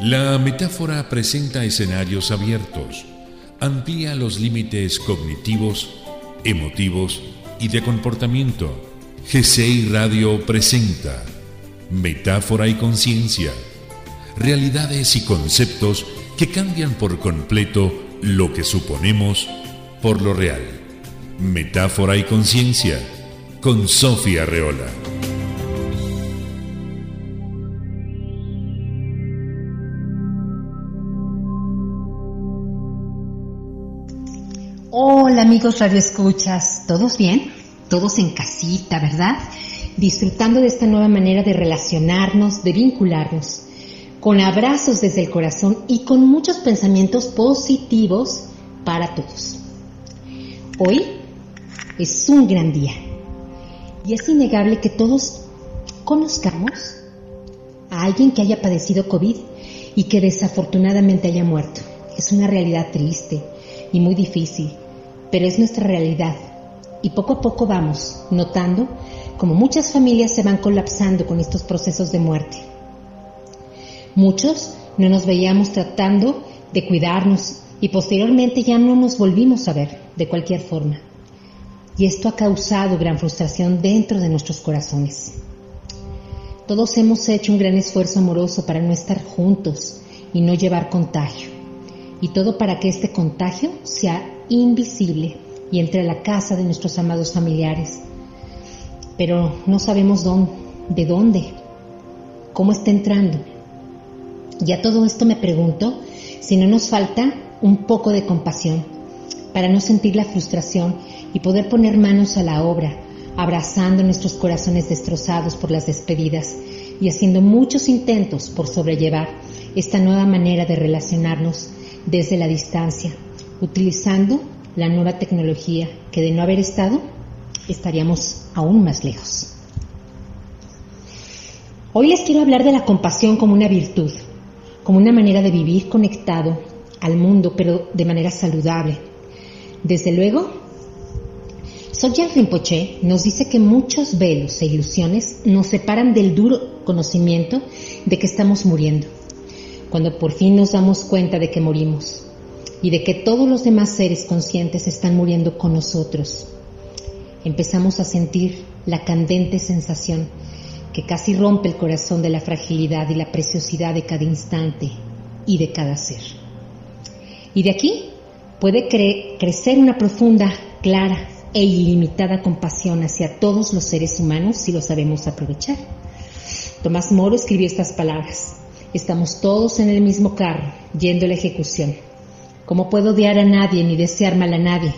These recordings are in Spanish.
La metáfora presenta escenarios abiertos, amplía los límites cognitivos, emotivos y de comportamiento. GCI Radio presenta Metáfora y Conciencia, realidades y conceptos que cambian por completo lo que suponemos por lo real. Metáfora y Conciencia, con Sofía Reola. Amigos Radio Escuchas, ¿todos bien? Todos en casita, ¿verdad? Disfrutando de esta nueva manera de relacionarnos, de vincularnos, con abrazos desde el corazón y con muchos pensamientos positivos para todos. Hoy es un gran día y es innegable que todos conozcamos a alguien que haya padecido COVID y que desafortunadamente haya muerto. Es una realidad triste y muy difícil pero es nuestra realidad. Y poco a poco vamos notando como muchas familias se van colapsando con estos procesos de muerte. Muchos no nos veíamos tratando de cuidarnos y posteriormente ya no nos volvimos a ver de cualquier forma. Y esto ha causado gran frustración dentro de nuestros corazones. Todos hemos hecho un gran esfuerzo amoroso para no estar juntos y no llevar contagio. Y todo para que este contagio sea invisible y entre a la casa de nuestros amados familiares. Pero no sabemos dónde, de dónde, cómo está entrando. Ya todo esto me pregunto si no nos falta un poco de compasión para no sentir la frustración y poder poner manos a la obra, abrazando nuestros corazones destrozados por las despedidas y haciendo muchos intentos por sobrellevar esta nueva manera de relacionarnos desde la distancia utilizando la nueva tecnología que de no haber estado estaríamos aún más lejos. Hoy les quiero hablar de la compasión como una virtud, como una manera de vivir conectado al mundo, pero de manera saludable. Desde luego, Sogyal Rinpoche nos dice que muchos velos e ilusiones nos separan del duro conocimiento de que estamos muriendo. Cuando por fin nos damos cuenta de que morimos, y de que todos los demás seres conscientes están muriendo con nosotros. Empezamos a sentir la candente sensación que casi rompe el corazón de la fragilidad y la preciosidad de cada instante y de cada ser. Y de aquí puede crecer una profunda, clara e ilimitada compasión hacia todos los seres humanos si lo sabemos aprovechar. Tomás Moro escribió estas palabras. Estamos todos en el mismo carro, yendo a la ejecución. ¿Cómo puedo odiar a nadie ni desear mal a nadie?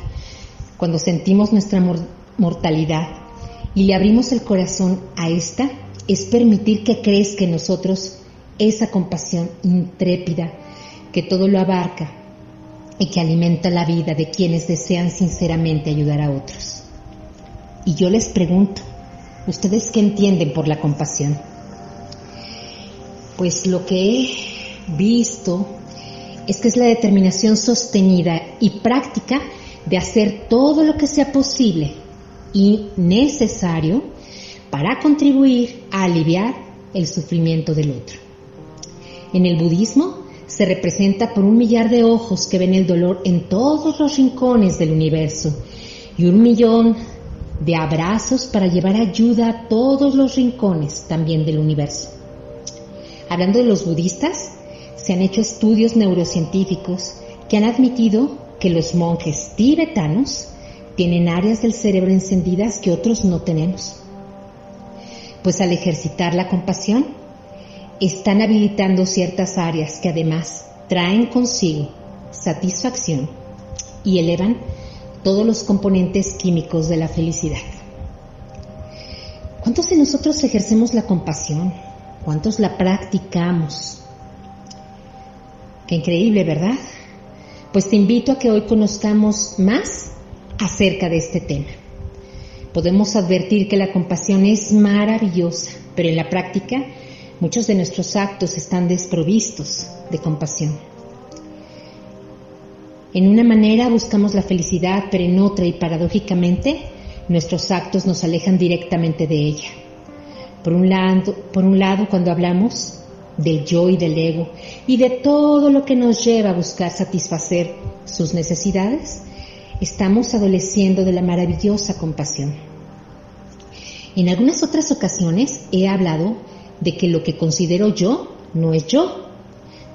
Cuando sentimos nuestra mortalidad y le abrimos el corazón a esta, es permitir que crezca en nosotros esa compasión intrépida que todo lo abarca y que alimenta la vida de quienes desean sinceramente ayudar a otros. Y yo les pregunto, ¿ustedes qué entienden por la compasión? Pues lo que he visto, es que es la determinación sostenida y práctica de hacer todo lo que sea posible y necesario para contribuir a aliviar el sufrimiento del otro. En el budismo se representa por un millar de ojos que ven el dolor en todos los rincones del universo y un millón de abrazos para llevar ayuda a todos los rincones también del universo. Hablando de los budistas, se han hecho estudios neurocientíficos que han admitido que los monjes tibetanos tienen áreas del cerebro encendidas que otros no tenemos. Pues al ejercitar la compasión, están habilitando ciertas áreas que además traen consigo satisfacción y elevan todos los componentes químicos de la felicidad. ¿Cuántos de nosotros ejercemos la compasión? ¿Cuántos la practicamos? Qué increíble, ¿verdad? Pues te invito a que hoy conozcamos más acerca de este tema. Podemos advertir que la compasión es maravillosa, pero en la práctica muchos de nuestros actos están desprovistos de compasión. En una manera buscamos la felicidad, pero en otra y paradójicamente nuestros actos nos alejan directamente de ella. Por un lado, por un lado cuando hablamos, del yo y del ego y de todo lo que nos lleva a buscar satisfacer sus necesidades, estamos adoleciendo de la maravillosa compasión. En algunas otras ocasiones he hablado de que lo que considero yo no es yo.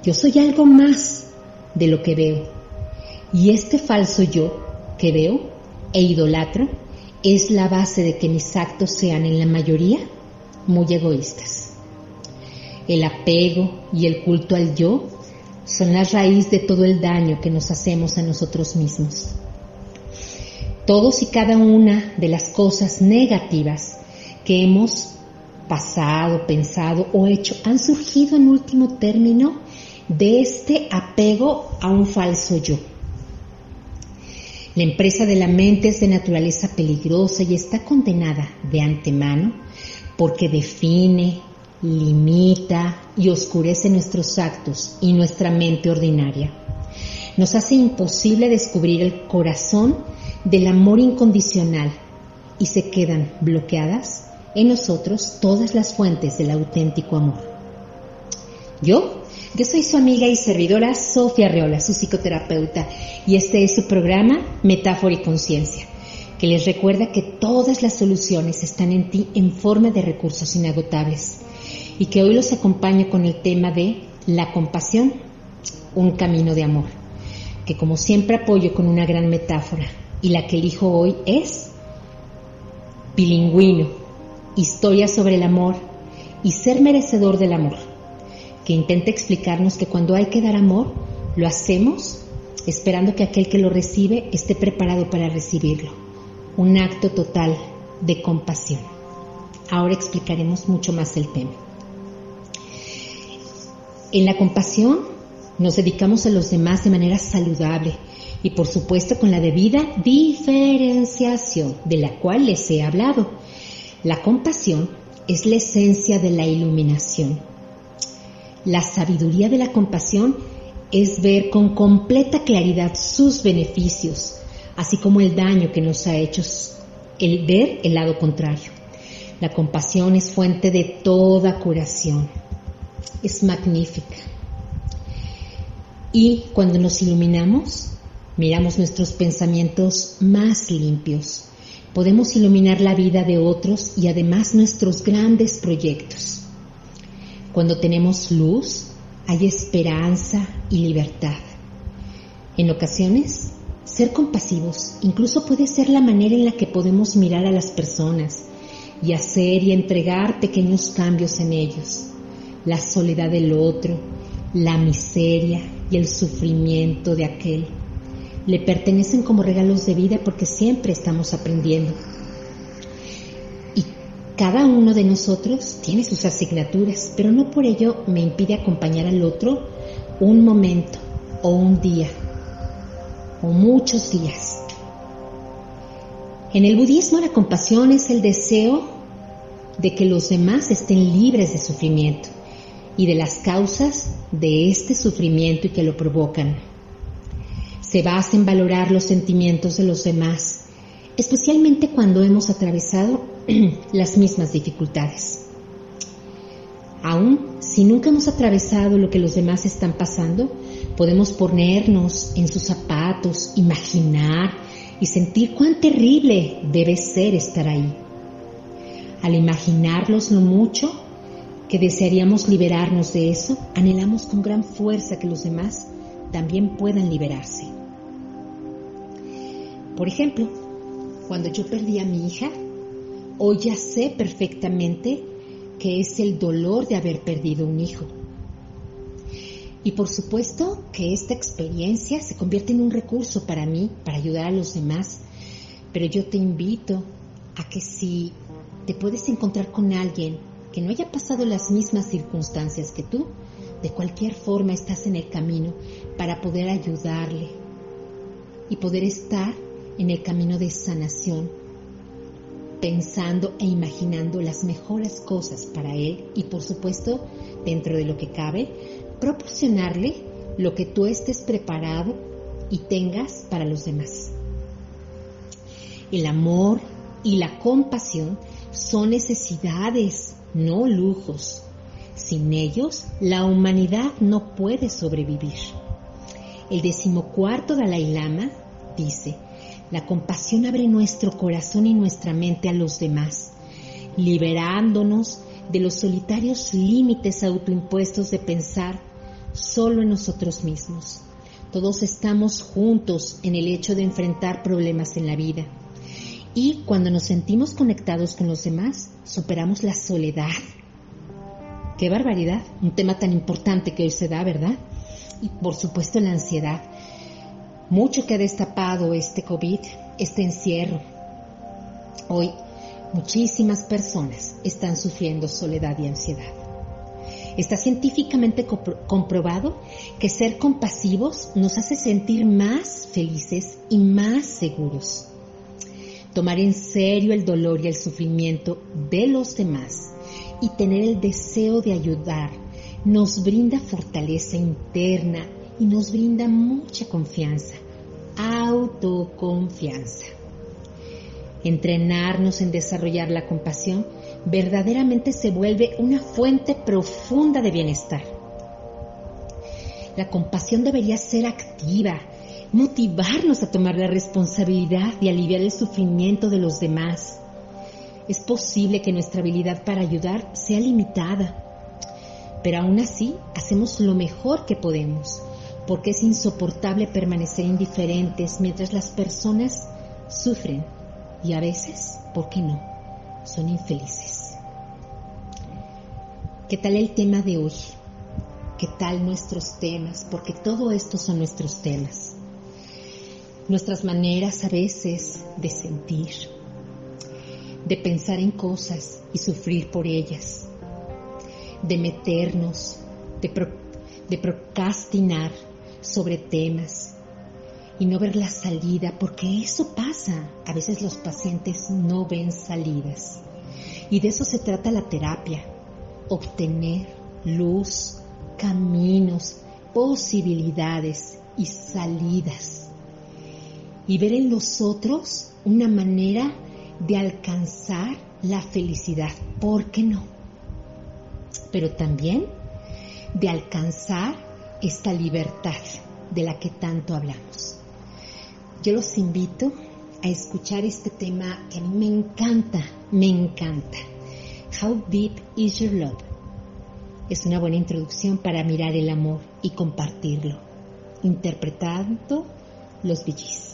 Yo soy algo más de lo que veo. Y este falso yo que veo e idolatro es la base de que mis actos sean en la mayoría muy egoístas. El apego y el culto al yo son la raíz de todo el daño que nos hacemos a nosotros mismos. Todos y cada una de las cosas negativas que hemos pasado, pensado o hecho han surgido en último término de este apego a un falso yo. La empresa de la mente es de naturaleza peligrosa y está condenada de antemano porque define, limita y oscurece nuestros actos y nuestra mente ordinaria. Nos hace imposible descubrir el corazón del amor incondicional y se quedan bloqueadas en nosotros todas las fuentes del auténtico amor. Yo, yo soy su amiga y servidora Sofía Reola, su psicoterapeuta, y este es su programa Metáfora y Conciencia, que les recuerda que todas las soluciones están en ti en forma de recursos inagotables y que hoy los acompaño con el tema de la compasión, un camino de amor, que como siempre apoyo con una gran metáfora y la que elijo hoy es bilingüino, historia sobre el amor y ser merecedor del amor, que intenta explicarnos que cuando hay que dar amor, lo hacemos esperando que aquel que lo recibe esté preparado para recibirlo. Un acto total de compasión. Ahora explicaremos mucho más el tema. En la compasión nos dedicamos a los demás de manera saludable y por supuesto con la debida diferenciación de la cual les he hablado. La compasión es la esencia de la iluminación. La sabiduría de la compasión es ver con completa claridad sus beneficios, así como el daño que nos ha hecho, el ver el lado contrario. La compasión es fuente de toda curación es magnífica. Y cuando nos iluminamos, miramos nuestros pensamientos más limpios. Podemos iluminar la vida de otros y además nuestros grandes proyectos. Cuando tenemos luz, hay esperanza y libertad. En ocasiones, ser compasivos incluso puede ser la manera en la que podemos mirar a las personas y hacer y entregar pequeños cambios en ellos la soledad del otro, la miseria y el sufrimiento de aquel. Le pertenecen como regalos de vida porque siempre estamos aprendiendo. Y cada uno de nosotros tiene sus asignaturas, pero no por ello me impide acompañar al otro un momento o un día o muchos días. En el budismo la compasión es el deseo de que los demás estén libres de sufrimiento y de las causas de este sufrimiento y que lo provocan. Se basa en valorar los sentimientos de los demás, especialmente cuando hemos atravesado las mismas dificultades. Aún si nunca hemos atravesado lo que los demás están pasando, podemos ponernos en sus zapatos, imaginar y sentir cuán terrible debe ser estar ahí. Al imaginarlos lo mucho, que desearíamos liberarnos de eso, anhelamos con gran fuerza que los demás también puedan liberarse. Por ejemplo, cuando yo perdí a mi hija, hoy ya sé perfectamente que es el dolor de haber perdido un hijo. Y por supuesto que esta experiencia se convierte en un recurso para mí, para ayudar a los demás. Pero yo te invito a que si te puedes encontrar con alguien que no haya pasado las mismas circunstancias que tú, de cualquier forma estás en el camino para poder ayudarle y poder estar en el camino de sanación, pensando e imaginando las mejores cosas para él y por supuesto, dentro de lo que cabe, proporcionarle lo que tú estés preparado y tengas para los demás. El amor y la compasión son necesidades no lujos. Sin ellos, la humanidad no puede sobrevivir. El decimocuarto Dalai Lama dice, la compasión abre nuestro corazón y nuestra mente a los demás, liberándonos de los solitarios límites autoimpuestos de pensar solo en nosotros mismos. Todos estamos juntos en el hecho de enfrentar problemas en la vida. Y cuando nos sentimos conectados con los demás, superamos la soledad. Qué barbaridad, un tema tan importante que hoy se da, ¿verdad? Y por supuesto la ansiedad. Mucho que ha destapado este COVID, este encierro. Hoy muchísimas personas están sufriendo soledad y ansiedad. Está científicamente comprobado que ser compasivos nos hace sentir más felices y más seguros. Tomar en serio el dolor y el sufrimiento de los demás y tener el deseo de ayudar nos brinda fortaleza interna y nos brinda mucha confianza, autoconfianza. Entrenarnos en desarrollar la compasión verdaderamente se vuelve una fuente profunda de bienestar. La compasión debería ser activa, motivarnos a tomar la responsabilidad y aliviar el sufrimiento de los demás. Es posible que nuestra habilidad para ayudar sea limitada, pero aún así hacemos lo mejor que podemos, porque es insoportable permanecer indiferentes mientras las personas sufren y a veces, ¿por qué no?, son infelices. ¿Qué tal el tema de hoy? ¿Qué tal nuestros temas? Porque todo esto son nuestros temas. Nuestras maneras a veces de sentir, de pensar en cosas y sufrir por ellas, de meternos, de, procrastinar sobre temas y no ver la salida, porque eso pasa. A veces los pacientes no ven salidas. Y de eso se trata la terapia, obtener luz, caminos, posibilidades y salidas. Y ver en los otros una manera de alcanzar la felicidad, ¿por qué no? Pero también de alcanzar esta libertad de la que tanto hablamos. Yo los invito a escuchar este tema que a mí me encanta, me encanta. How Deep Is Your Love? Es una buena introducción para mirar el amor y compartirlo, interpretando los BGs.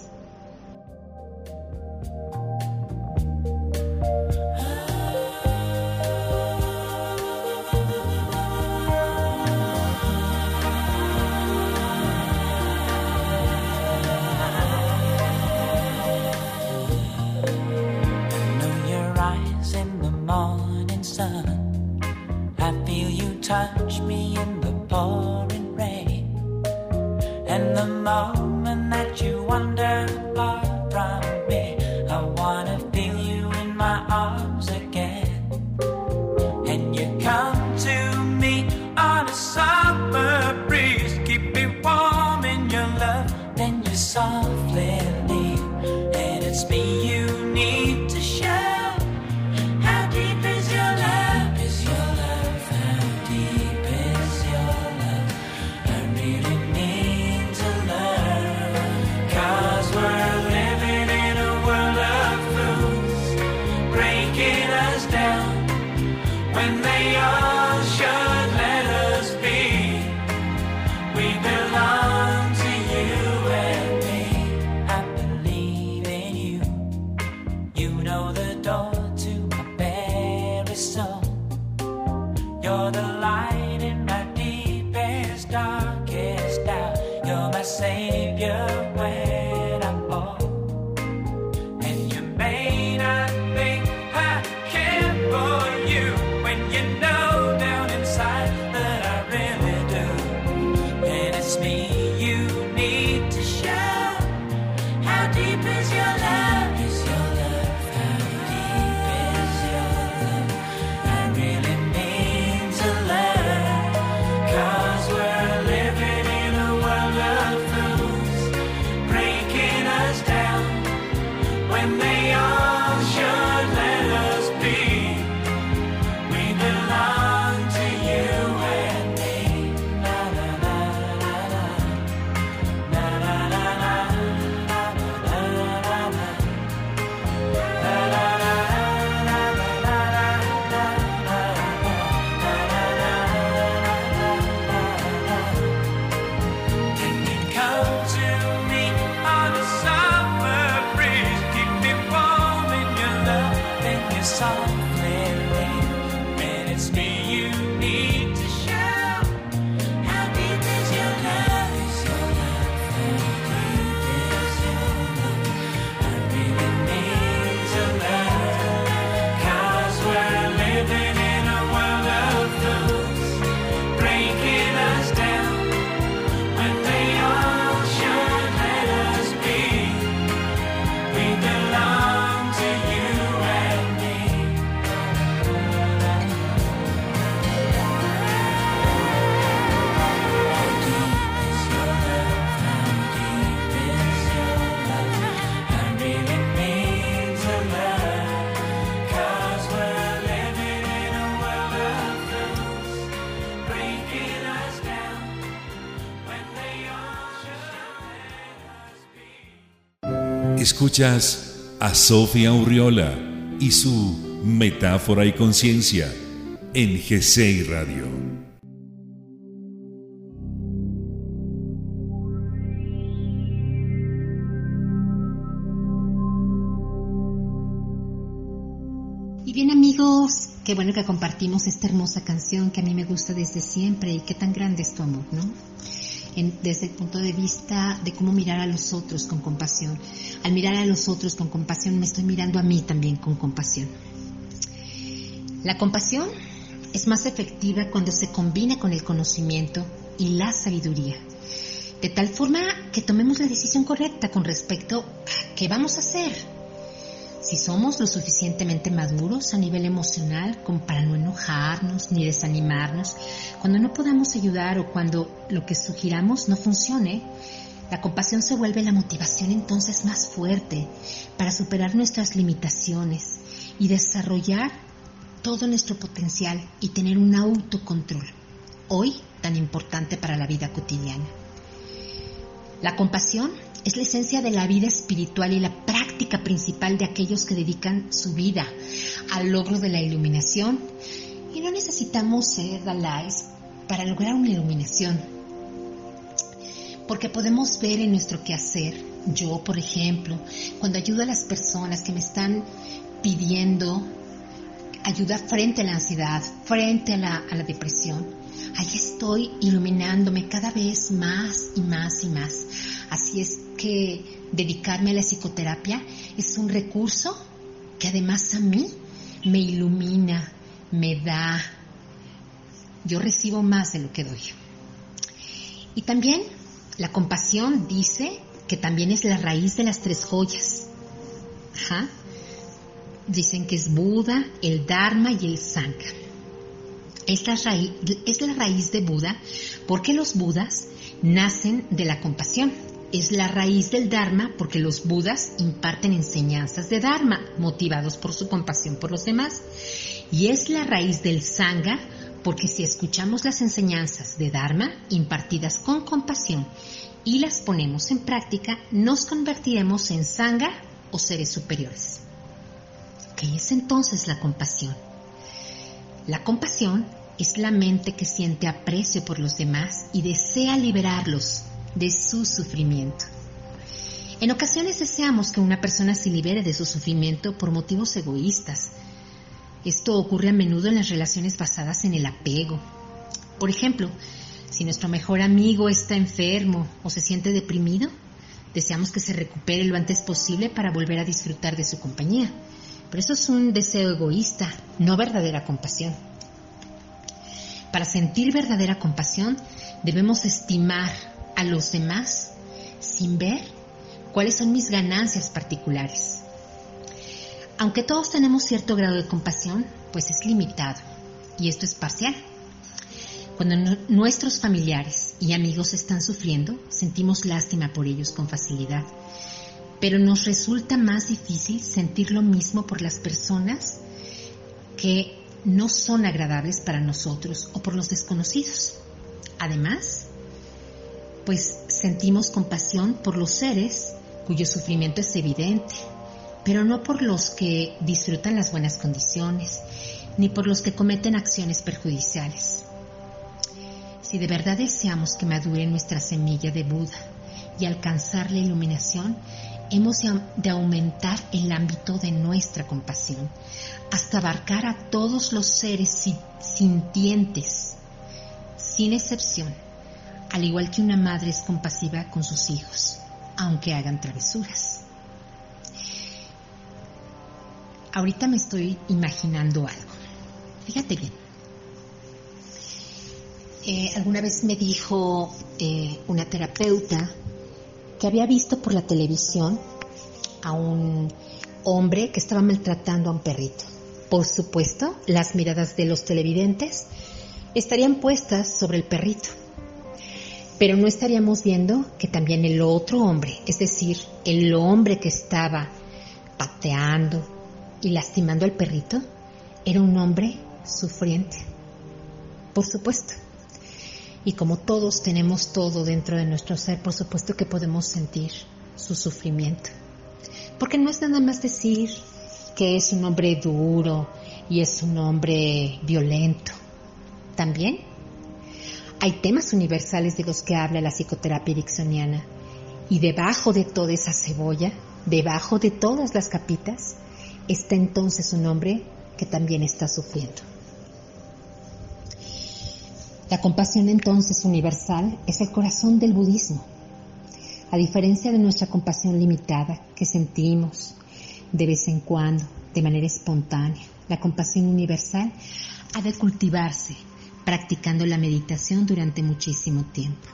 Escuchas a Sofía Urriola y su Metáfora y Conciencia en GCI Radio. Y bien amigos, qué bueno que compartimos esta hermosa canción que a mí me gusta desde siempre y qué desde el punto de vista de cómo mirar a los otros con compasión. Al mirar a los otros con compasión me estoy mirando a mí también con compasión. La compasión es más efectiva cuando se combina con el conocimiento y la sabiduría, de tal forma que tomemos la decisión correcta con respecto a qué vamos a hacer si somos lo suficientemente maduros a nivel emocional como para no enojarnos ni desanimarnos, cuando no podamos ayudar o cuando lo que sugiramos no funcione, la compasión se vuelve la motivación entonces más fuerte para superar nuestras limitaciones y desarrollar todo nuestro potencial y tener un autocontrol, hoy tan importante para la vida cotidiana. La compasión es la esencia de la vida espiritual y la práctica principal de aquellos que dedican su vida al logro de la iluminación. Y no necesitamos ser Dalais para lograr una iluminación, porque podemos ver en nuestro quehacer, yo por ejemplo, cuando ayudo a las personas que me están pidiendo ayuda frente a la ansiedad, frente a la, a la depresión, ahí estoy iluminándome cada vez más y más y más. Así es que dedicarme a la psicoterapia es un recurso que además a mí me ilumina, me da. Yo recibo más de lo que doy. Y también la compasión dice que también es la raíz de las tres joyas. Dicen que es Buda, el Dharma y el Sangha. Es raíz, es la raíz de Buda porque los Budas nacen de la compasión es la raíz del Dharma porque los Budas imparten enseñanzas de Dharma motivados por su compasión por los demás. Y es la raíz del Sangha porque si escuchamos las enseñanzas de Dharma impartidas con compasión y las ponemos en práctica, nos convertiremos en Sangha o seres superiores. ¿Qué es entonces la compasión? La compasión es la mente que siente aprecio por los demás y desea liberarlos de su sufrimiento. En ocasiones deseamos que una persona se libere de su sufrimiento por motivos egoístas. Esto ocurre a menudo en las relaciones basadas en el apego. Por ejemplo, si nuestro mejor amigo está enfermo o se siente deprimido, deseamos que se recupere lo antes posible para volver a disfrutar de su compañía. Pero eso es un deseo egoísta, no verdadera compasión. Para sentir verdadera compasión debemos estimar a los demás sin ver cuáles son mis ganancias particulares. Aunque todos tenemos cierto grado de compasión, pues es limitado y esto es parcial. Cuando nuestros familiares y amigos están sufriendo, sentimos lástima por ellos con facilidad, pero nos resulta más difícil sentir lo mismo por las personas que no son agradables para nosotros o por los desconocidos. Además, pues sentimos compasión por los seres cuyo sufrimiento es evidente, pero no por los que disfrutan las buenas condiciones, ni por los que cometen acciones perjudiciales. Si de verdad deseamos que madure nuestra semilla de Buda y alcanzar la iluminación, hemos de aumentar el ámbito de nuestra compasión hasta abarcar a todos los seres sintientes, sin excepción al igual que una madre es compasiva con sus hijos, aunque hagan travesuras. Ahorita me estoy imaginando algo. Fíjate bien. Eh, alguna vez me dijo eh, una terapeuta que había visto por la televisión a un hombre que estaba maltratando a un perrito. Por supuesto, las miradas de los televidentes estarían puestas sobre el perrito pero no estaríamos viendo que también el otro hombre, es decir, el hombre que estaba pateando y lastimando al perrito, era un hombre sufriente. Por supuesto. Y como todos tenemos todo dentro de nuestro ser, por supuesto que podemos sentir su sufrimiento. Porque no es nada más decir que es un hombre duro y es un hombre violento. También hay temas universales de los que habla la psicoterapia ericksoniana. Y debajo de toda esa cebolla, debajo de todas las capitas, está entonces un hombre que también está sufriendo. La compasión entonces universal es el corazón del budismo. A diferencia de nuestra compasión limitada que sentimos de vez en cuando, de manera espontánea, la compasión universal ha de cultivarse practicando la meditación durante muchísimo tiempo.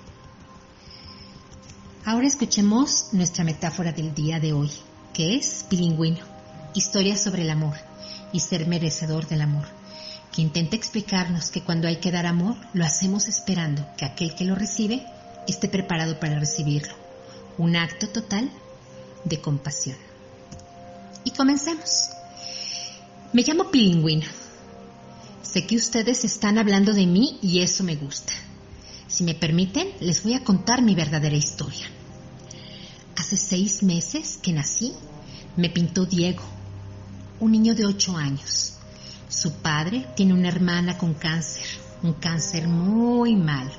Ahora escuchemos nuestra metáfora del día de hoy, que es bilingüino, historia sobre el amor y ser merecedor del amor que intenta explicarnos que cuando hay que dar amor, lo hacemos esperando que aquel que lo recibe esté preparado para recibirlo. Un acto total de compasión. Y comencemos. Me llamo Pilingüino. Sé que ustedes están hablando de mí y eso me gusta. Si me permiten, les voy a contar mi verdadera historia. Hace seis meses que nací, me pintó Diego, un niño de ocho años. Su padre tiene una hermana con cáncer, un cáncer muy malo.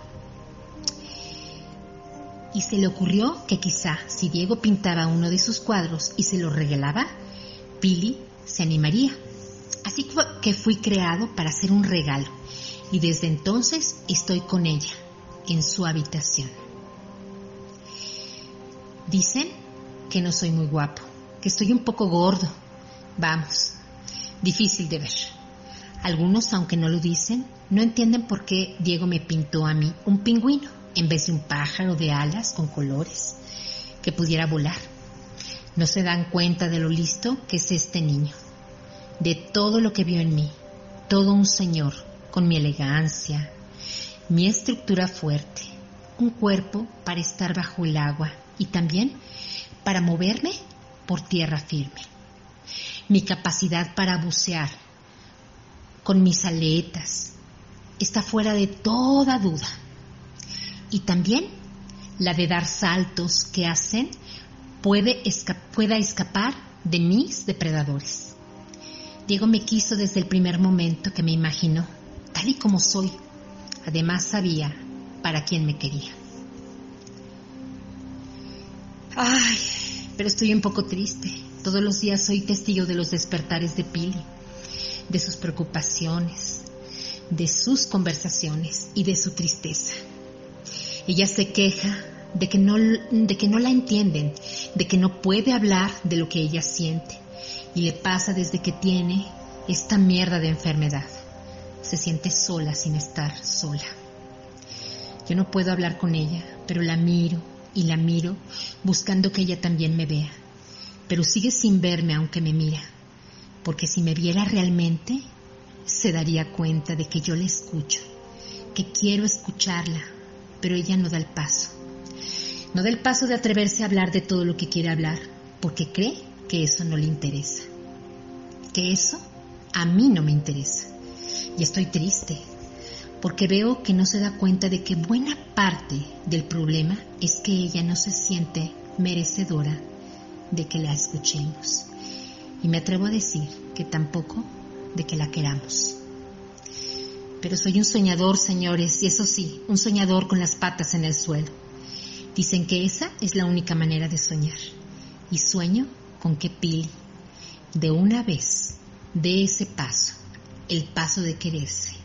Y se le ocurrió que quizá si Diego pintaba uno de sus cuadros y se lo regalaba, Pili se animaría. Así que fui creado para hacer un regalo y desde entonces estoy con ella, en su habitación. Dicen que no soy muy guapo, que estoy un poco gordo. Vamos, difícil de ver. Algunos, aunque no lo dicen, no entienden por qué Diego me pintó a mí un pingüino en vez de un pájaro de alas con colores que pudiera volar. No se dan cuenta de lo listo que es este niño, de todo lo que vio en mí, todo un señor con mi elegancia, mi estructura fuerte, un cuerpo para estar bajo el agua y también para moverme por tierra firme, mi capacidad para bucear con mis aletas, está fuera de toda duda. Y también la de dar saltos que hacen pueda escapar de mis depredadores. Diego me quiso desde el primer momento que me imaginó, tal y como soy. Además sabía para quién me quería. Ay, pero estoy un poco triste. Todos los días soy testigo de los despertares de Pili de sus preocupaciones, de sus conversaciones y de su tristeza. Ella se queja de que no, de que no la entienden, de que no puede hablar de lo que ella siente y le pasa desde que tiene esta mierda de enfermedad. Se siente sola sin estar sola. Yo no puedo hablar con ella, pero la miro y la miro buscando que ella también me vea, pero sigue sin verme aunque me mira porque si me viera realmente, se daría cuenta de que yo le escucho, que quiero escucharla, pero ella no da el paso. No da el paso de atreverse a hablar de todo lo que quiere hablar, porque cree que eso no le interesa, que eso a mí no me interesa. Y estoy triste, porque veo que no se da cuenta de que buena parte del problema es que ella no se siente merecedora de que la escuchemos y me atrevo a decir que tampoco de que la queramos. Pero soy un soñador, señores, y eso sí, un soñador con las patas en el suelo. Dicen que esa es la única manera de soñar. Y sueño con que Pili, de una vez, dé ese paso, el paso de quererse.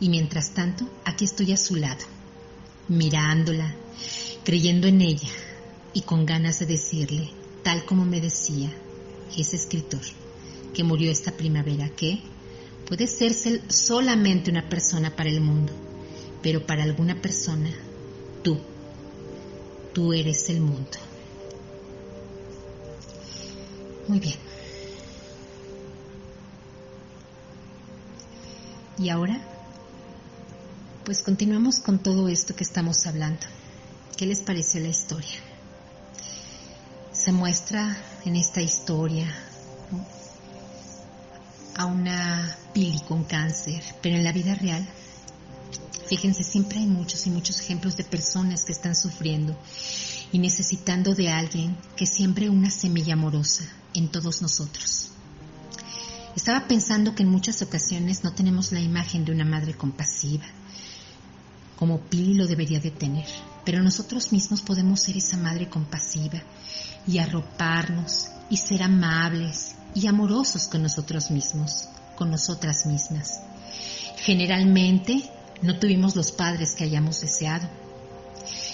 Y mientras tanto, aquí estoy a su lado, mirándola, creyendo en ella y con ganas de decirle, tal como me decía, ese escritor que murió esta primavera, que puede ser solamente una persona para el mundo, pero para alguna persona, tú, tú eres el mundo. Muy bien. Y ahora, pues continuamos con todo esto que estamos hablando. ¿Qué les pareció la historia? Se muestra en esta historia a una Pili con cáncer, pero en la vida real, fíjense, siempre hay muchos y muchos ejemplos de personas que están sufriendo y necesitando de alguien que siembre una semilla amorosa en todos nosotros. Estaba pensando que en muchas ocasiones no tenemos la imagen de una madre compasiva, como Pili lo debería de tener, pero nosotros mismos podemos ser esa madre compasiva y arroparnos y ser amables y amorosos con nosotros mismos, con nosotras mismas. Generalmente no tuvimos los padres que hayamos deseado.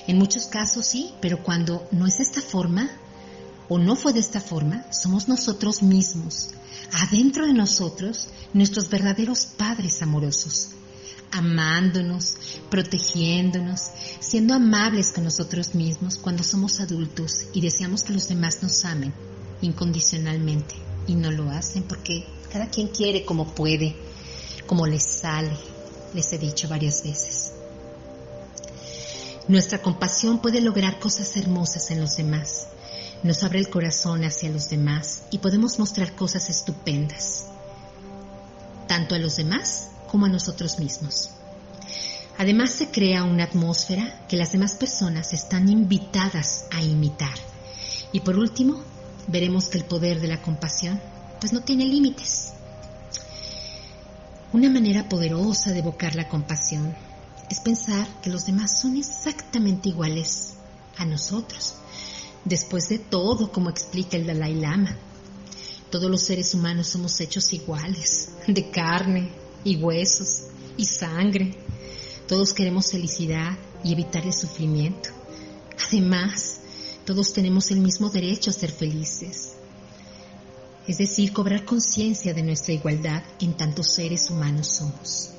En muchos casos sí, pero cuando no es esta forma o no fue de esta forma, somos nosotros mismos, adentro de nosotros, nuestros verdaderos padres amorosos, amándonos, protegiéndonos, siendo amables con nosotros mismos cuando somos adultos y deseamos que los demás nos amen incondicionalmente y no lo hacen porque cada quien quiere como puede, como les sale, les he dicho varias veces. Nuestra compasión puede lograr cosas hermosas en los demás. Nos abre el corazón hacia los demás y podemos mostrar cosas estupendas, tanto a los demás como a nosotros mismos. Además se crea una atmósfera que las demás personas están invitadas a imitar. Y por último, veremos que el poder de la compasión pues no tiene límites. Una manera poderosa de evocar la compasión es pensar que los demás son exactamente iguales a nosotros. Después de todo, como explica el Dalai Lama, todos los seres humanos somos hechos iguales, de carne y huesos y sangre. Todos queremos felicidad y evitar el sufrimiento. Además, todos tenemos el mismo derecho a ser felices es decir, cobrar conciencia de nuestra igualdad en tantos seres humanos somos.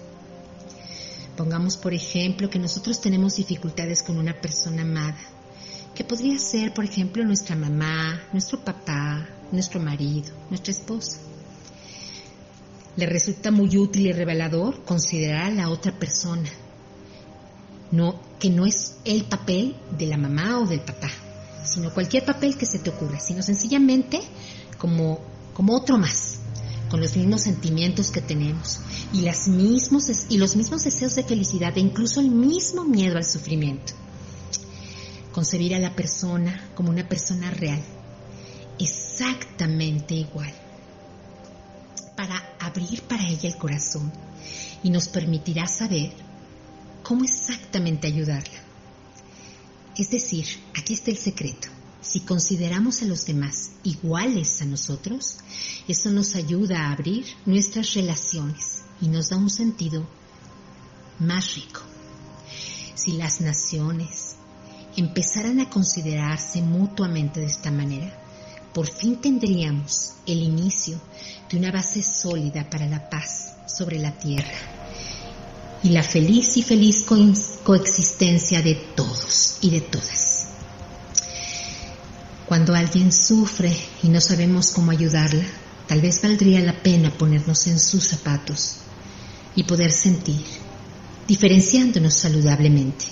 Pongamos, por ejemplo, que nosotros tenemos dificultades con una persona amada, que podría ser, por ejemplo, nuestra mamá, nuestro papá, nuestro marido, nuestra esposa. Le resulta muy útil y revelador considerar a la otra persona, no, que no es el papel de la mamá o del papá, sino cualquier papel que se te ocurra, sino sencillamente como como otro más, con los mismos sentimientos que tenemos y, las mismos, y los mismos deseos de felicidad e incluso el mismo miedo al sufrimiento. Concebir a la persona como una persona real, exactamente igual, para abrir para ella el corazón y nos permitirá saber cómo exactamente ayudarla. Es decir, aquí está el secreto. Si consideramos a los demás iguales a nosotros, eso nos ayuda a abrir nuestras relaciones y nos da un sentido más rico. Si las naciones empezaran a considerarse mutuamente de esta manera, por fin tendríamos el inicio de una base sólida para la paz sobre la tierra y la feliz y feliz coexistencia de todos y de todas. Cuando alguien sufre y no sabemos cómo ayudarla, tal vez valdría la pena ponernos en sus zapatos y poder sentir, diferenciándonos saludablemente,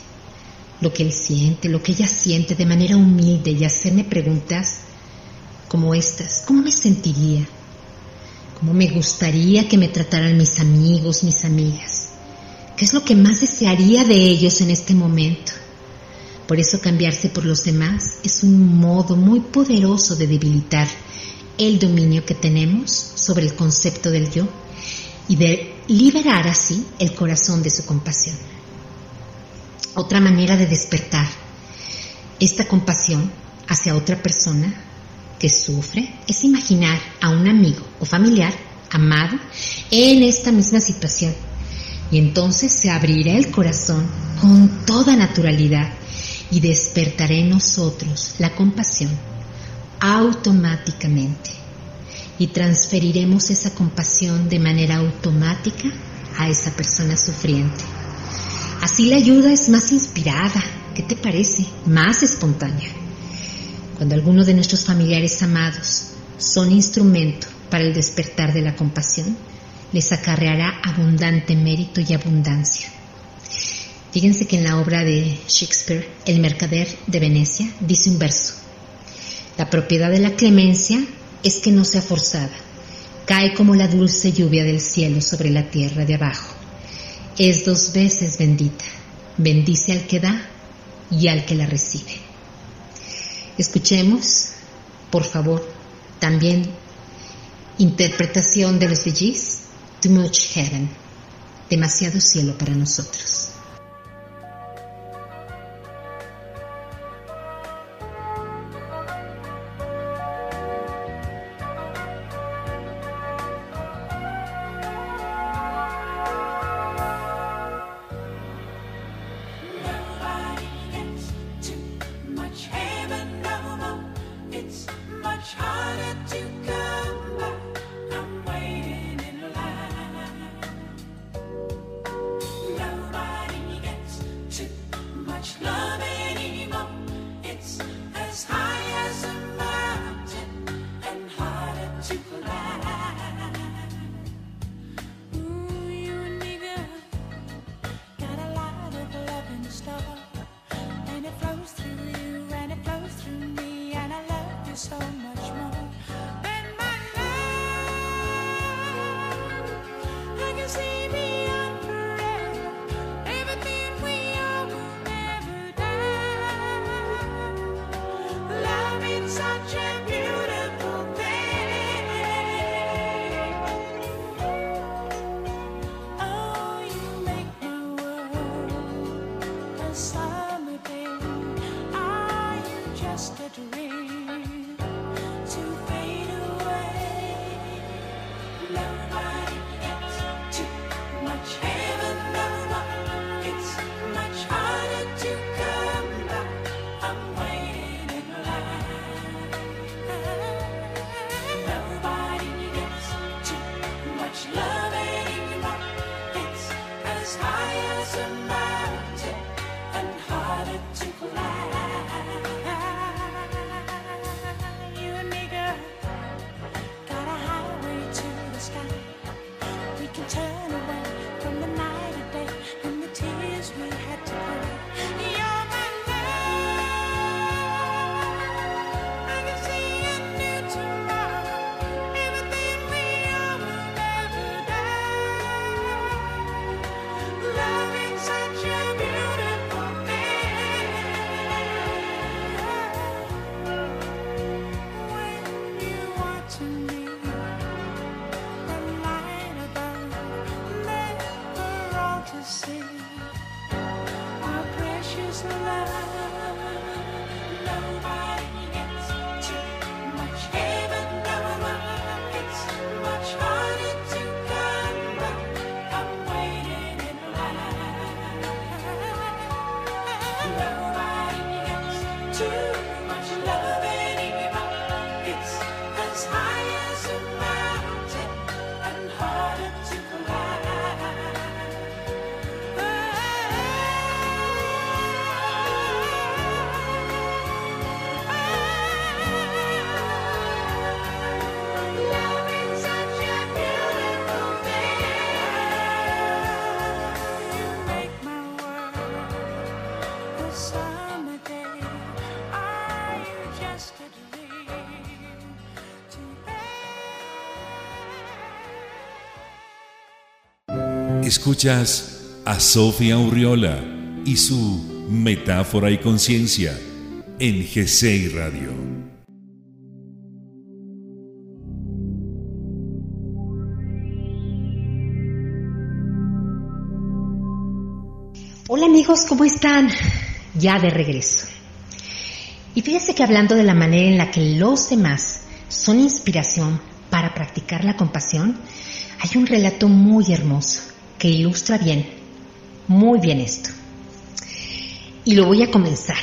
lo que él siente, lo que ella siente de manera humilde y hacerme preguntas como estas, ¿cómo me sentiría? ¿Cómo me gustaría que me trataran mis amigos, mis amigas? ¿Qué es lo que más desearía de ellos en este momento? Por eso cambiarse por los demás es un modo muy poderoso de debilitar el dominio que tenemos sobre el concepto del yo y de liberar así el corazón de su compasión. Otra manera de despertar esta compasión hacia otra persona que sufre es imaginar a un amigo o familiar amado en esta misma situación. Y entonces se abrirá el corazón con toda naturalidad y despertaré en nosotros la compasión automáticamente y transferiremos esa compasión de manera automática a esa persona sufriente. Así la ayuda es más inspirada, ¿qué te parece? Más espontánea. Cuando alguno de nuestros familiares amados son instrumento para el despertar de la compasión, les acarreará abundante mérito y abundancia. Fíjense que en la obra de Shakespeare, El mercader de Venecia, dice un verso. La propiedad de la clemencia es que no sea forzada, cae como la dulce lluvia del cielo sobre la tierra de abajo. Es dos veces bendita, bendice al que da y al que la recibe. Escuchemos, por favor, también interpretación de los DJs, Too Much Heaven, demasiado cielo para nosotros. that you got. Escuchas a Sofía Urriola y su Metáfora y Conciencia en GCI Radio. Hola amigos, ¿cómo están? Ya de regreso. Y fíjense que hablando de la manera en la que los demás son inspiración para practicar la compasión, hay un relato muy hermoso que ilustra bien, muy bien esto. Y lo voy a comenzar.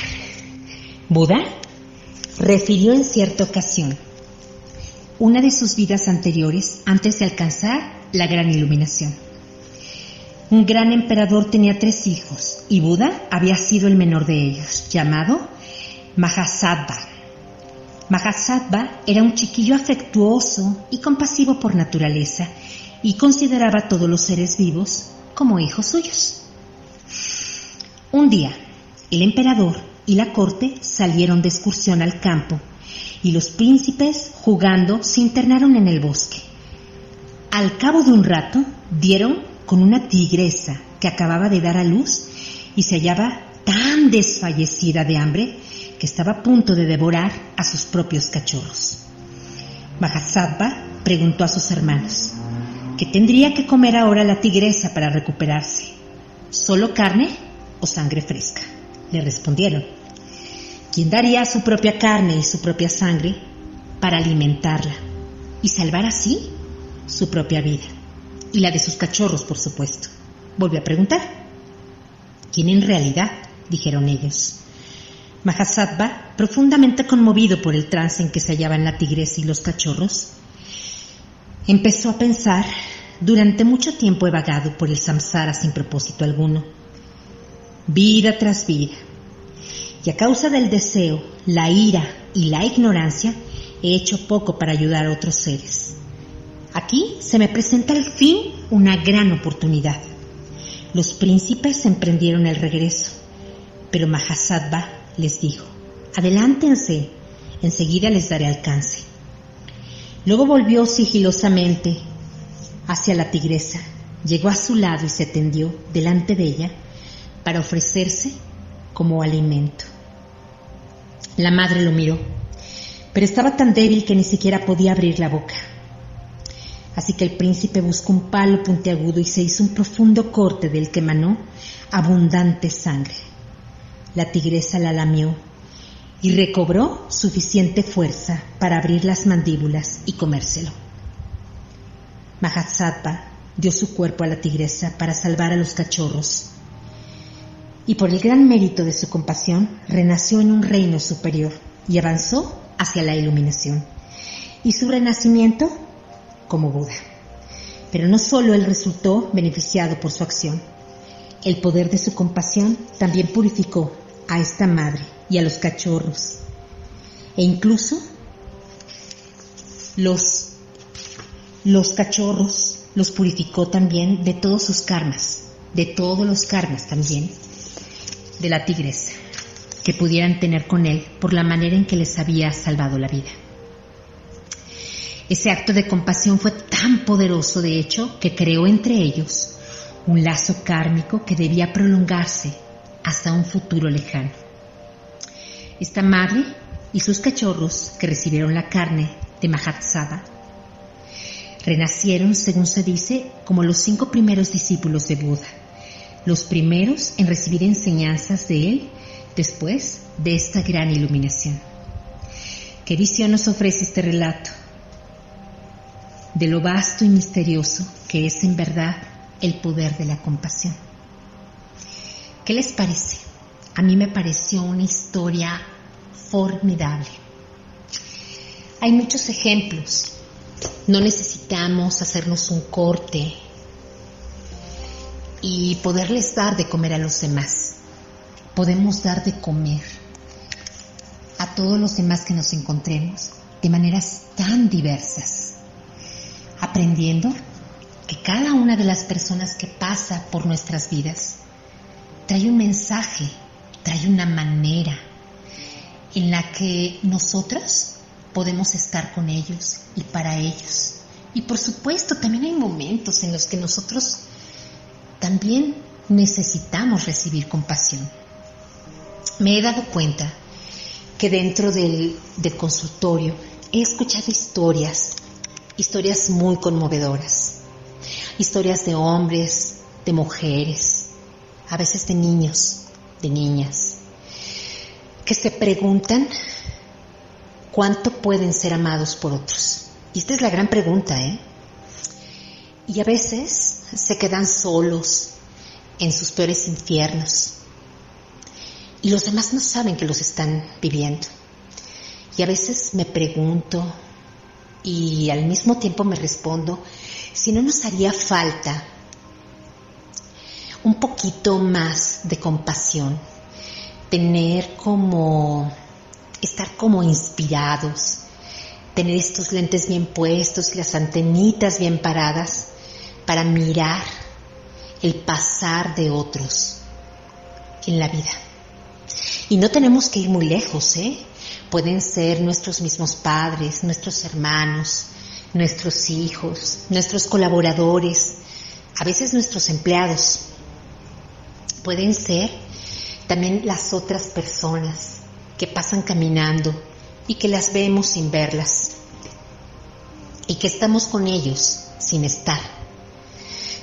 Buda refirió en cierta ocasión una de sus vidas anteriores antes de alcanzar la gran iluminación. Un gran emperador tenía tres hijos y Buda había sido el menor de ellos, llamado Mahasattva. Mahasattva era un chiquillo afectuoso y compasivo por naturaleza y consideraba a todos los seres vivos como hijos suyos. Un día, el emperador y la corte salieron de excursión al campo y los príncipes, jugando, se internaron en el bosque. Al cabo de un rato, dieron con una tigresa que acababa de dar a luz y se hallaba tan desfallecida de hambre que estaba a punto de devorar a sus propios cachorros. Mahasattva preguntó a sus hermanos, ¿qué tendría que comer ahora la tigresa para recuperarse? ¿Solo carne o sangre fresca? Le respondieron. ¿Quién daría su propia carne y su propia sangre para alimentarla y salvar así su propia vida? Y la de sus cachorros, por supuesto. Volvió a preguntar. ¿Quién en realidad? dijeron ellos. Mahasattva, profundamente conmovido por el trance en que se hallaban la tigresa y los cachorros, empezó a pensar, durante mucho tiempo he vagado por el samsara sin propósito alguno, vida tras vida, y a causa del deseo, la ira y la ignorancia, he hecho poco para ayudar a otros seres. Aquí se me presenta al fin una gran oportunidad. Los príncipes emprendieron el regreso, pero Mahasattva les dijo, adelántense, enseguida les daré alcance. Luego volvió sigilosamente hacia la tigresa, llegó a su lado y se tendió delante de ella para ofrecerse como alimento. La madre lo miró, pero estaba tan débil que ni siquiera podía abrir la boca. Así que el príncipe buscó un palo puntiagudo y se hizo un profundo corte del que emanó abundante sangre. La tigresa la lamió y recobró suficiente fuerza para abrir las mandíbulas y comérselo. Mahasattva dio su cuerpo a la tigresa para salvar a los cachorros y por el gran mérito de su compasión renació en un reino superior y avanzó hacia la iluminación. Y su renacimiento como Buda. Pero no solo él resultó beneficiado por su acción, el poder de su compasión también purificó a esta madre y a los cachorros. E incluso los, los cachorros los purificó también de todos sus karmas, de todos los karmas también de la tigresa que pudieran tener con él por la manera en que les había salvado la vida. Ese acto de compasión fue tan poderoso, de hecho, que creó entre ellos un lazo kármico que debía prolongarse hasta un futuro lejano. Esta madre y sus cachorros que recibieron la carne de Mahatsada renacieron, según se dice, como los cinco primeros discípulos de Buda, los primeros en recibir enseñanzas de él después de esta gran iluminación. ¿Qué visión nos ofrece este relato? De lo vasto y misterioso que es en verdad el poder de la compasión. ¿Qué les parece? A mí me pareció una historia formidable. Hay muchos ejemplos. No necesitamos hacernos un corte y poderles dar de comer a los demás. Podemos dar de comer a todos los demás que nos encontremos de maneras tan diversas, aprendiendo que cada una de las personas que pasa por nuestras vidas trae un mensaje, trae una manera en la que nosotros podemos estar con ellos y para ellos. Y por supuesto, también hay momentos en los que nosotros también necesitamos recibir compasión. Me he dado cuenta que dentro del, consultorio he escuchado historias, historias muy conmovedoras, historias de hombres, de mujeres, a veces de niños, de niñas, que se preguntan cuánto pueden ser amados por otros. Y esta es la gran pregunta, ¿eh? Y a veces se quedan solos en sus peores infiernos. Y los demás no saben que los están viviendo. Y a veces me pregunto y al mismo tiempo me respondo si no nos haría falta un poquito más de compasión, tener como, estar como inspirados, tener estos lentes bien puestos y las antenitas bien paradas para mirar el pasar de otros en la vida. Y no tenemos que ir muy lejos, ¿eh? Pueden ser nuestros mismos padres, nuestros hermanos, nuestros hijos, nuestros colaboradores, a veces nuestros empleados. Pueden ser también las otras personas que pasan caminando y que las vemos sin verlas y que estamos con ellos sin estar,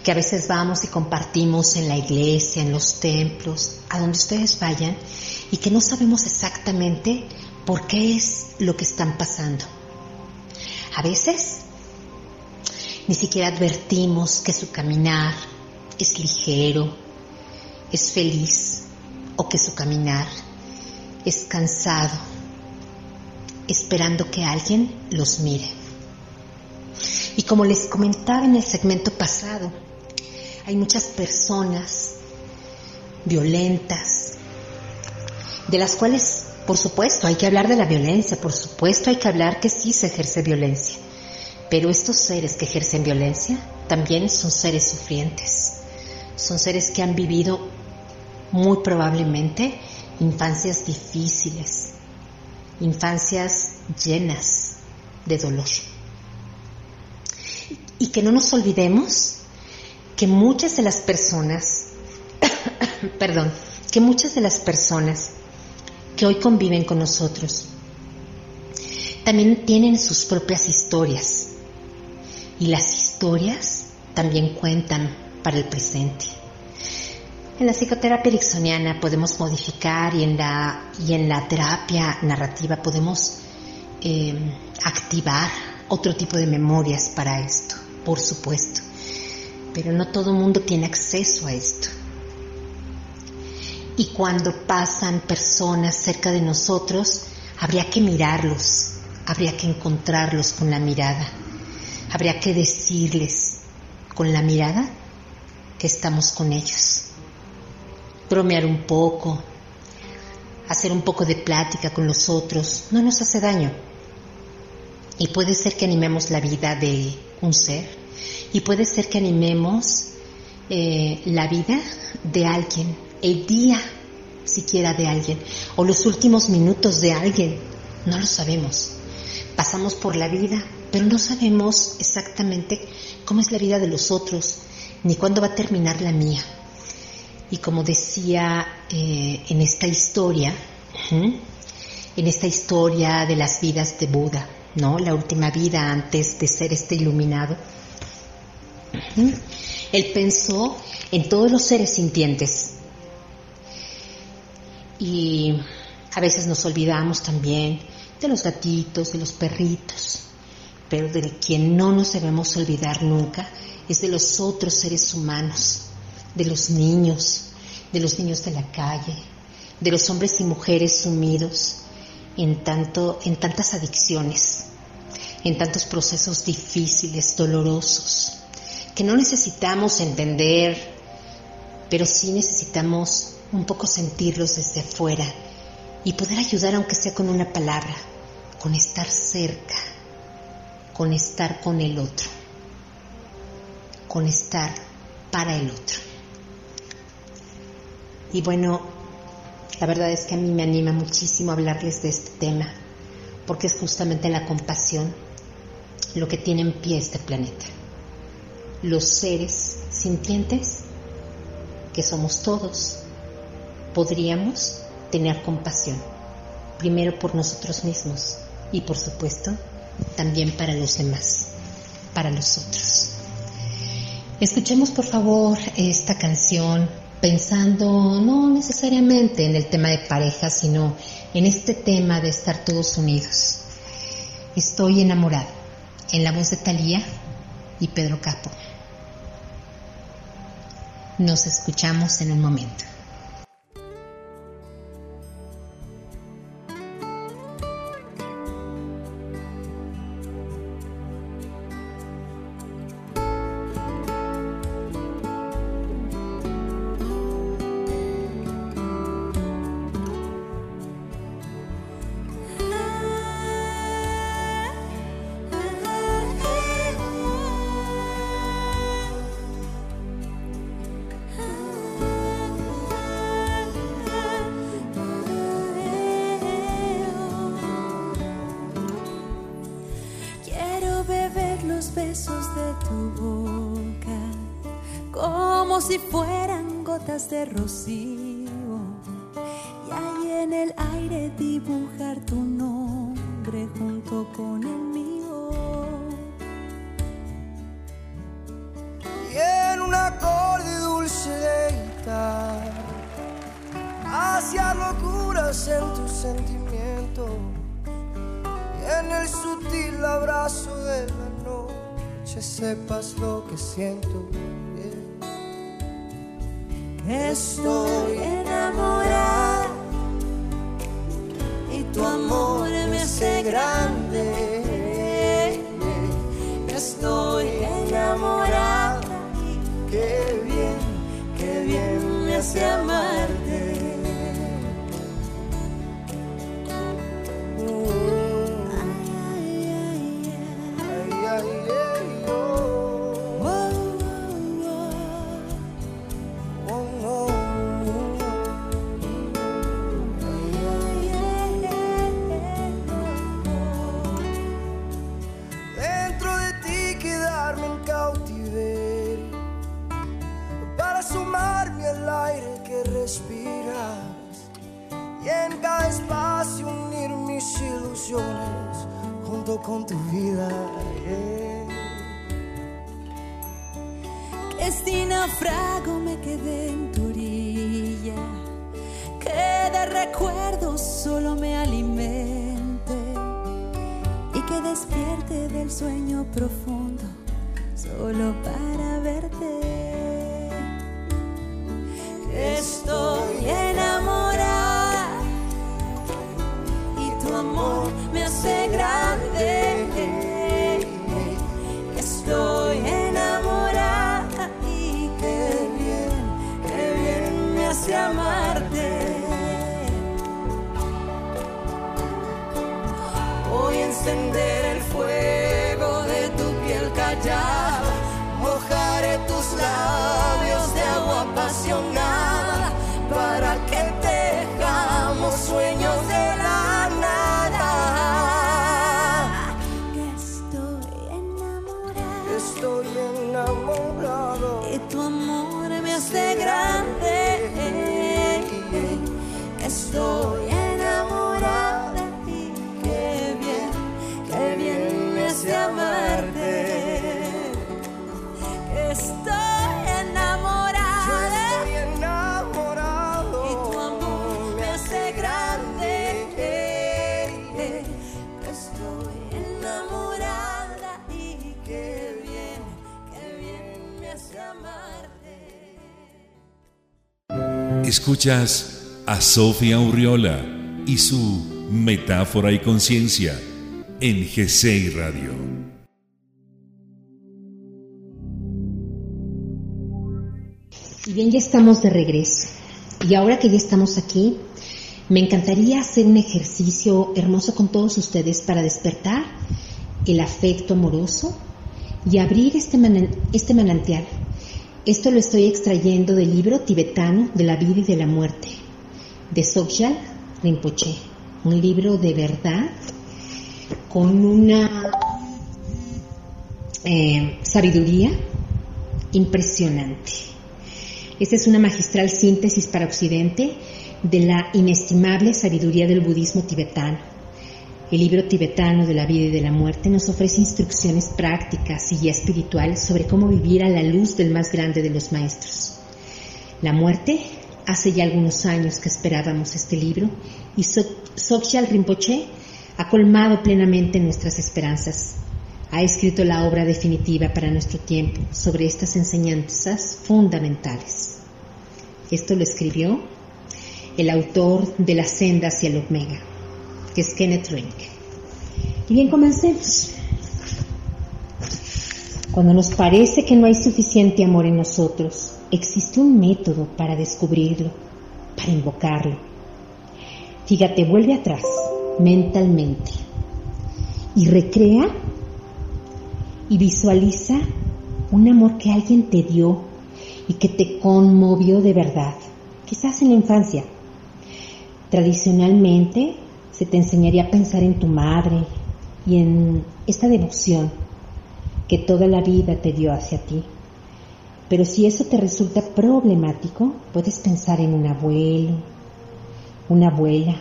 que a veces vamos y compartimos en la iglesia, en los templos, a donde ustedes vayan y que no sabemos exactamente por qué es lo que están pasando. A veces ni siquiera advertimos que su caminar es ligero, es feliz o que su caminar es cansado, esperando que alguien los mire. Y como les comentaba en el segmento pasado, hay muchas personas violentas, de las cuales, por supuesto, hay que hablar de la violencia, por supuesto hay que hablar que sí se ejerce violencia, pero estos seres que ejercen violencia también son seres sufrientes, son seres que han vivido muy probablemente infancias difíciles, infancias llenas de dolor. Y que no nos olvidemos que muchas de las personas, perdón, que muchas de las personas que hoy conviven con nosotros también tienen sus propias historias y las historias también cuentan para el presente. En la psicoterapia ericksoniana podemos modificar y en la, y en la terapia narrativa podemos eh, activar otro tipo de memorias para esto, por supuesto. Pero no todo el mundo tiene acceso a esto. Y cuando pasan personas cerca de nosotros, habría que mirarlos, habría que encontrarlos con la mirada, habría que decirles con la mirada que estamos con ellos bromear un poco, hacer un poco de plática con los otros, no nos hace daño. Y puede ser que animemos la vida de un ser, y puede ser que animemos eh, la vida de alguien, el día siquiera de alguien, o los últimos minutos de alguien, no lo sabemos. Pasamos por la vida, pero no sabemos exactamente cómo es la vida de los otros, ni cuándo va a terminar la mía. Y como decía eh, en esta historia, en esta historia de las vidas de Buda, ¿no? La última vida antes de ser este iluminado. Él pensó en todos los seres sintientes. Y a veces nos olvidamos también de los gatitos, de los perritos, pero de quien no nos debemos olvidar nunca es de los otros seres humanos de los niños, de los niños de la calle, de los hombres y mujeres sumidos en, tanto, en tantas adicciones, en tantos procesos difíciles, dolorosos, que no necesitamos entender, pero sí necesitamos un poco sentirlos desde afuera y poder ayudar aunque sea con una palabra, con estar cerca, con estar con el otro, con estar para el otro. Y bueno, la verdad es que a mí me anima muchísimo hablarles de este tema, porque es justamente la compasión lo que tiene en pie este planeta. Los seres sintientes, que somos todos, podríamos tener compasión, primero por nosotros mismos y por supuesto también para los demás, para los otros. Escuchemos por favor esta canción pensando no necesariamente en el tema de pareja, sino en este tema de estar todos unidos. Estoy enamorada, en la voz de Talía y Pedro Capo. Nos escuchamos en un momento. A Sofía Urriola y su Metáfora y Conciencia en GCI Radio. Y bien, ya estamos de regreso. Y ahora que ya estamos aquí, me encantaría hacer un ejercicio hermoso con todos ustedes para despertar el afecto amoroso y abrir este, este manantial. Esto lo estoy extrayendo del libro tibetano de la vida y de la muerte, de Sogyal Rinpoche. Un libro de verdad con una eh, sabiduría impresionante. Esta es una magistral síntesis para Occidente de la inestimable sabiduría del budismo tibetano. El libro tibetano de la vida y de la muerte nos ofrece instrucciones prácticas y guía espiritual sobre cómo vivir a la luz del más grande de los maestros. La muerte, hace ya algunos años que esperábamos este libro y So- Sogyal Rinpoche ha colmado plenamente nuestras esperanzas. Ha escrito la obra definitiva para nuestro tiempo sobre estas enseñanzas fundamentales. Esto lo escribió el autor de La senda hacia el Omega, que es Kenneth Rink. Y bien, comencemos. Cuando nos parece que no hay suficiente amor en nosotros, existe un método para descubrirlo, para invocarlo. Fíjate, vuelve atrás mentalmente y recrea y visualiza un amor que alguien te dio y que te conmovió de verdad, quizás en la infancia. Tradicionalmente se te enseñaría a pensar en tu madre y en esta devoción que toda la vida te dio hacia ti. Pero si eso te resulta problemático, puedes pensar en un abuelo, una abuela,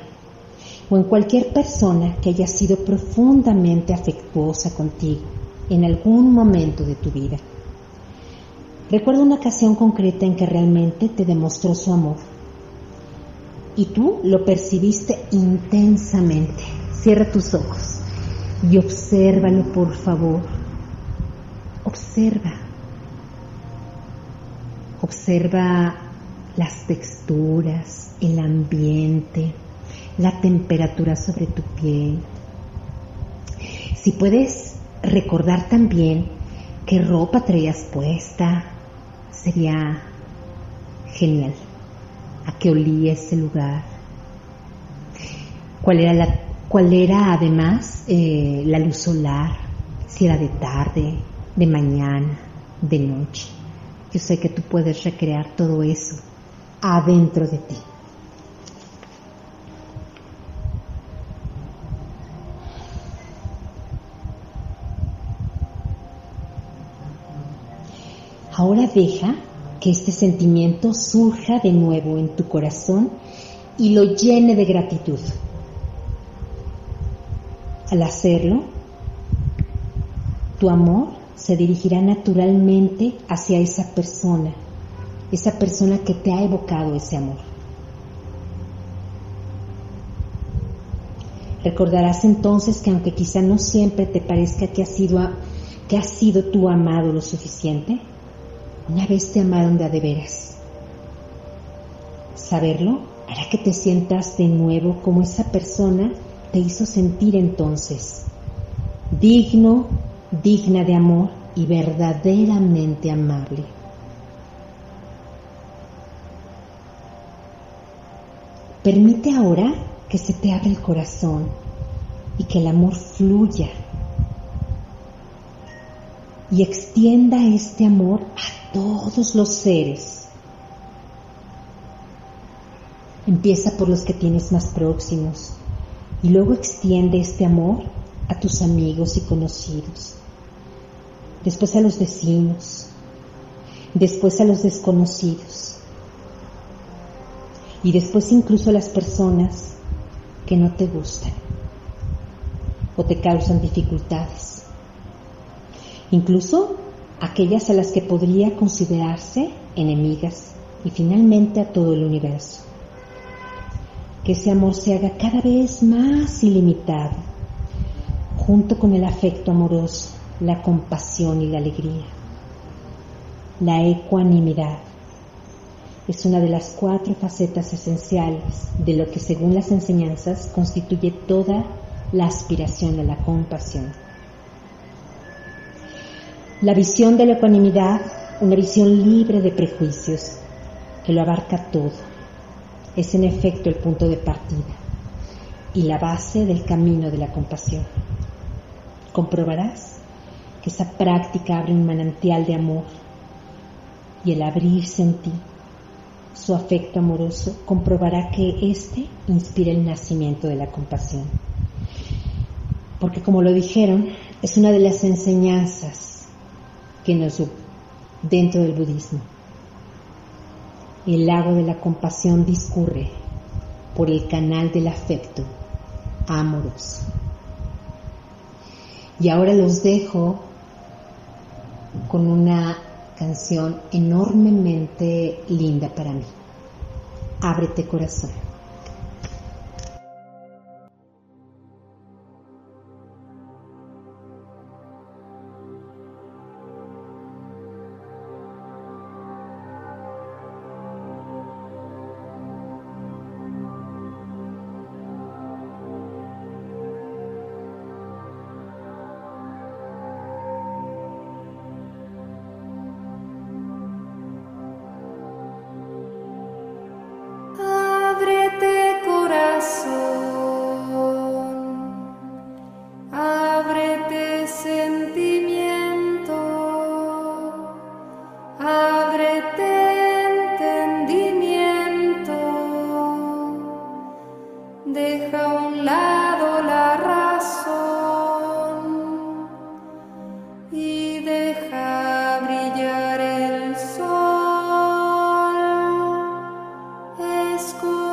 o en cualquier persona que haya sido profundamente afectuosa contigo en algún momento de tu vida. Recuerda una ocasión concreta en que realmente te demostró su amor y tú lo percibiste intensamente. Cierra tus ojos y obsérvalo, por favor. Observa. Observa las texturas, el ambiente, la temperatura sobre tu piel. Si puedes recordar también qué ropa traías puesta, sería genial. ¿A qué olía ese lugar? ¿Cuál era, la, cuál era además eh, la luz solar? Si era de tarde, de mañana, de noche. Yo sé que tú puedes recrear todo eso adentro de ti. Ahora deja que este sentimiento surja de nuevo en tu corazón y lo llene de gratitud. Al hacerlo, tu amor se dirigirá naturalmente hacia esa persona, esa persona que te ha evocado ese amor. Recordarás entonces que aunque quizá no siempre te parezca que has sido, que has sido tú amado lo suficiente, una vez te amaron de a de veras. Saberlo hará que te sientas de nuevo como esa persona te hizo sentir entonces, digno, digna de amor y verdaderamente amable. Permite ahora que se te abra el corazón y que el amor fluya y extienda este amor a todos los seres. Empieza por los que tienes más próximos y luego extiende este amor a tus amigos y conocidos, después a los vecinos, después a los desconocidos y después incluso a las personas que no te gustan o te causan dificultades. Incluso aquellas a las que podría considerarse enemigas y finalmente a todo el universo. Que ese amor se haga cada vez más ilimitado, junto con el afecto amoroso, la compasión y la alegría. La ecuanimidad es una de las cuatro facetas esenciales de lo que según las enseñanzas constituye toda la aspiración a la compasión. La visión de la ecuanimidad, una visión libre de prejuicios, que lo abarca todo, es en efecto el punto de partida y la base del camino de la compasión. Comprobarás que esa práctica abre un manantial de amor y el abrirse en ti su afecto amoroso comprobará que éste inspira el nacimiento de la compasión. Porque como lo dijeron, es una de las enseñanzas que nos dentro del budismo. El lago de la compasión discurre por el canal del afecto amoroso. Y ahora los dejo con una canción enormemente linda para mí. Ábrete corazón. ласку.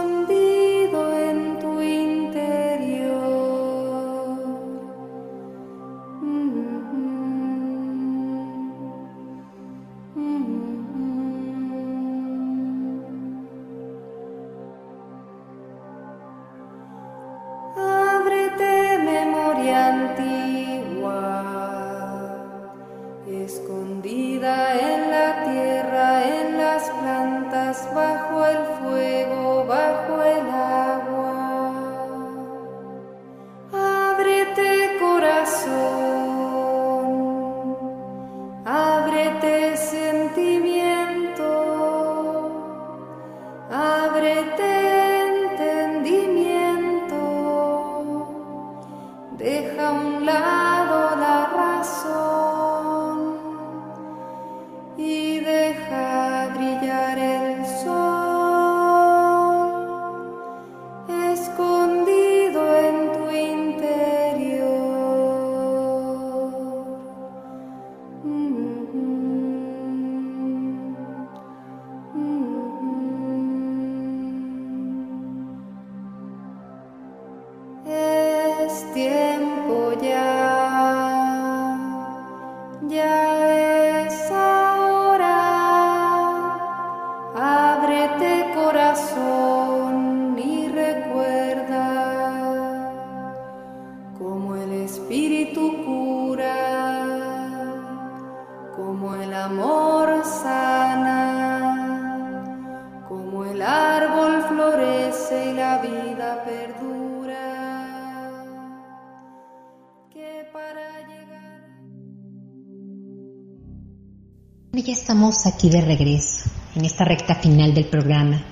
Ya estamos aquí de regreso, en esta recta final del programa.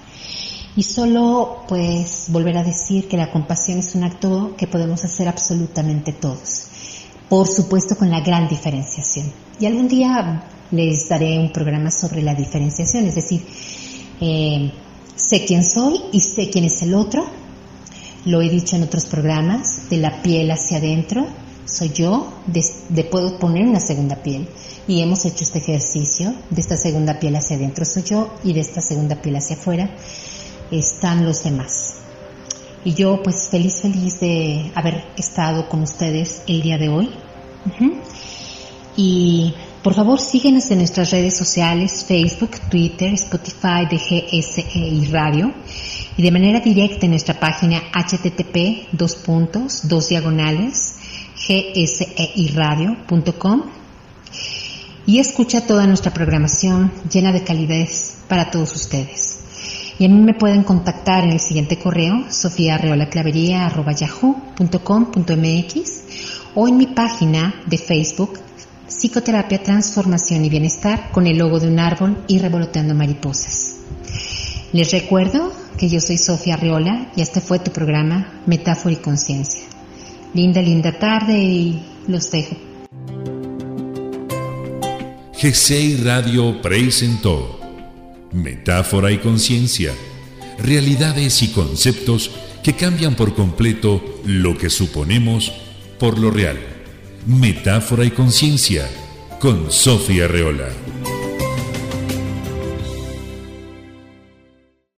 Y solo pues volver a decir que la compasión es un acto que podemos hacer absolutamente todos. Por supuesto con la gran diferenciación. Y algún día les daré un programa sobre la diferenciación, es decir, eh, sé quién soy y sé quién es el otro. Lo he dicho en otros programas, de la piel hacia adentro, soy yo, de puedo poner una segunda piel y hemos hecho este ejercicio de esta segunda piel hacia adentro soy yo y de esta segunda piel hacia afuera están los demás. Y yo pues feliz, feliz de haber estado con ustedes el día de hoy. Y por favor síguenos en nuestras redes sociales, Facebook, Twitter, Spotify de GSEI Radio y de manera directa en nuestra página http dos puntos, dos diagonales, gseiradio.com y escucha toda nuestra programación llena de calidez para todos ustedes. Y a mí me pueden contactar en el siguiente correo, sofiareolaclavería.yahoo.com.mx o en mi página de Facebook, Psicoterapia, Transformación y Bienestar, con el logo de un árbol y revoloteando mariposas. Les recuerdo que yo soy Sofía Arreola y este fue tu programa Metáfora y Conciencia. Linda, linda tarde y los dejo GCI Radio presentó Metáfora y Conciencia, realidades y conceptos que cambian por completo lo que suponemos por lo real. Metáfora y Conciencia con Sofía Reola.